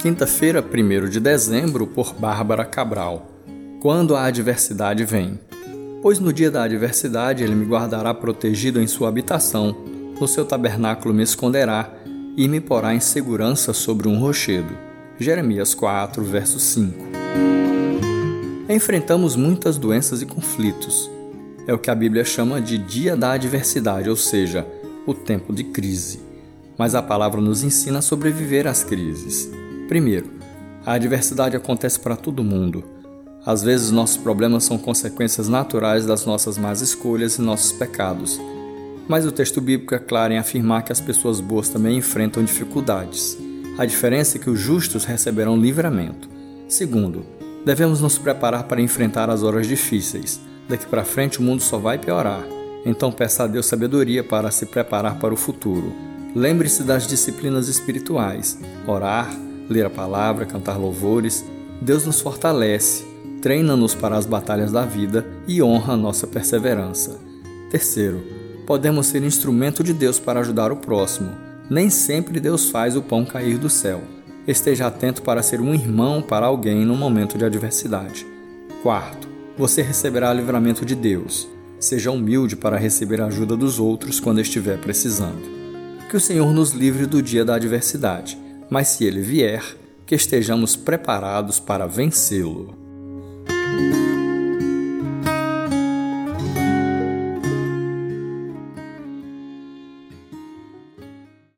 Quinta-feira, 1 de dezembro, por Bárbara Cabral. Quando a adversidade vem. Pois no dia da adversidade ele me guardará protegido em sua habitação, no seu tabernáculo me esconderá e me porá em segurança sobre um rochedo. Jeremias 4, verso 5. Enfrentamos muitas doenças e conflitos. É o que a Bíblia chama de dia da adversidade, ou seja, o tempo de crise. Mas a palavra nos ensina a sobreviver às crises. Primeiro, a adversidade acontece para todo mundo. Às vezes, nossos problemas são consequências naturais das nossas más escolhas e nossos pecados. Mas o texto bíblico é claro em afirmar que as pessoas boas também enfrentam dificuldades. A diferença é que os justos receberão livramento. Segundo, devemos nos preparar para enfrentar as horas difíceis. Daqui para frente o mundo só vai piorar. Então peça a Deus sabedoria para se preparar para o futuro. Lembre-se das disciplinas espirituais: orar, ler a palavra, cantar louvores. Deus nos fortalece, treina-nos para as batalhas da vida e honra a nossa perseverança. Terceiro, podemos ser instrumento de Deus para ajudar o próximo. Nem sempre Deus faz o pão cair do céu. Esteja atento para ser um irmão para alguém no momento de adversidade. Quarto, você receberá livramento de Deus. Seja humilde para receber a ajuda dos outros quando estiver precisando. Que o Senhor nos livre do dia da adversidade mas se ele vier, que estejamos preparados para vencê-lo.